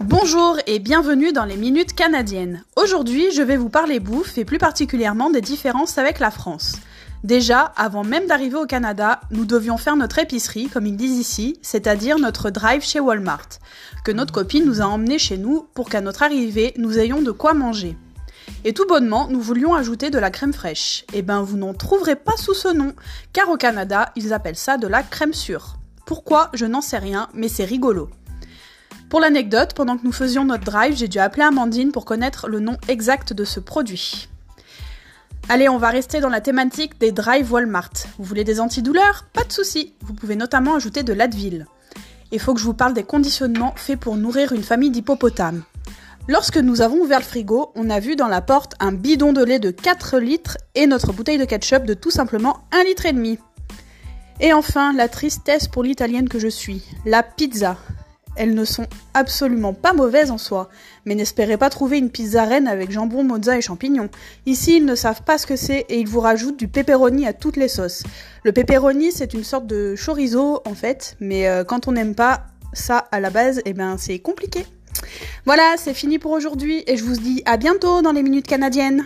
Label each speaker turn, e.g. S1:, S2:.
S1: Bonjour et bienvenue dans les Minutes Canadiennes. Aujourd'hui, je vais vous parler bouffe et plus particulièrement des différences avec la France. Déjà, avant même d'arriver au Canada, nous devions faire notre épicerie, comme ils disent ici, c'est-à-dire notre drive chez Walmart, que notre copine nous a emmené chez nous pour qu'à notre arrivée, nous ayons de quoi manger. Et tout bonnement, nous voulions ajouter de la crème fraîche. Eh ben, vous n'en trouverez pas sous ce nom, car au Canada, ils appellent ça de la crème sûre. Pourquoi? Je n'en sais rien, mais c'est rigolo. Pour l'anecdote, pendant que nous faisions notre drive, j'ai dû appeler Amandine pour connaître le nom exact de ce produit. Allez, on va rester dans la thématique des drives Walmart. Vous voulez des antidouleurs? Pas de souci. Vous pouvez notamment ajouter de l'Advil. Il faut que je vous parle des conditionnements faits pour nourrir une famille d'hippopotames. Lorsque nous avons ouvert le frigo, on a vu dans la porte un bidon de lait de 4 litres et notre bouteille de ketchup de tout simplement 1 litre et demi. Et enfin, la tristesse pour l'italienne que je suis, la pizza. Elles ne sont absolument pas mauvaises en soi, mais n'espérez pas trouver une pizza reine avec jambon, mozza et champignons. Ici, ils ne savent pas ce que c'est et ils vous rajoutent du pepperoni à toutes les sauces. Le pepperoni, c'est une sorte de chorizo en fait, mais euh, quand on n'aime pas ça à la base, eh ben c'est compliqué. Voilà, c'est fini pour aujourd'hui et je vous dis à bientôt dans les minutes canadiennes.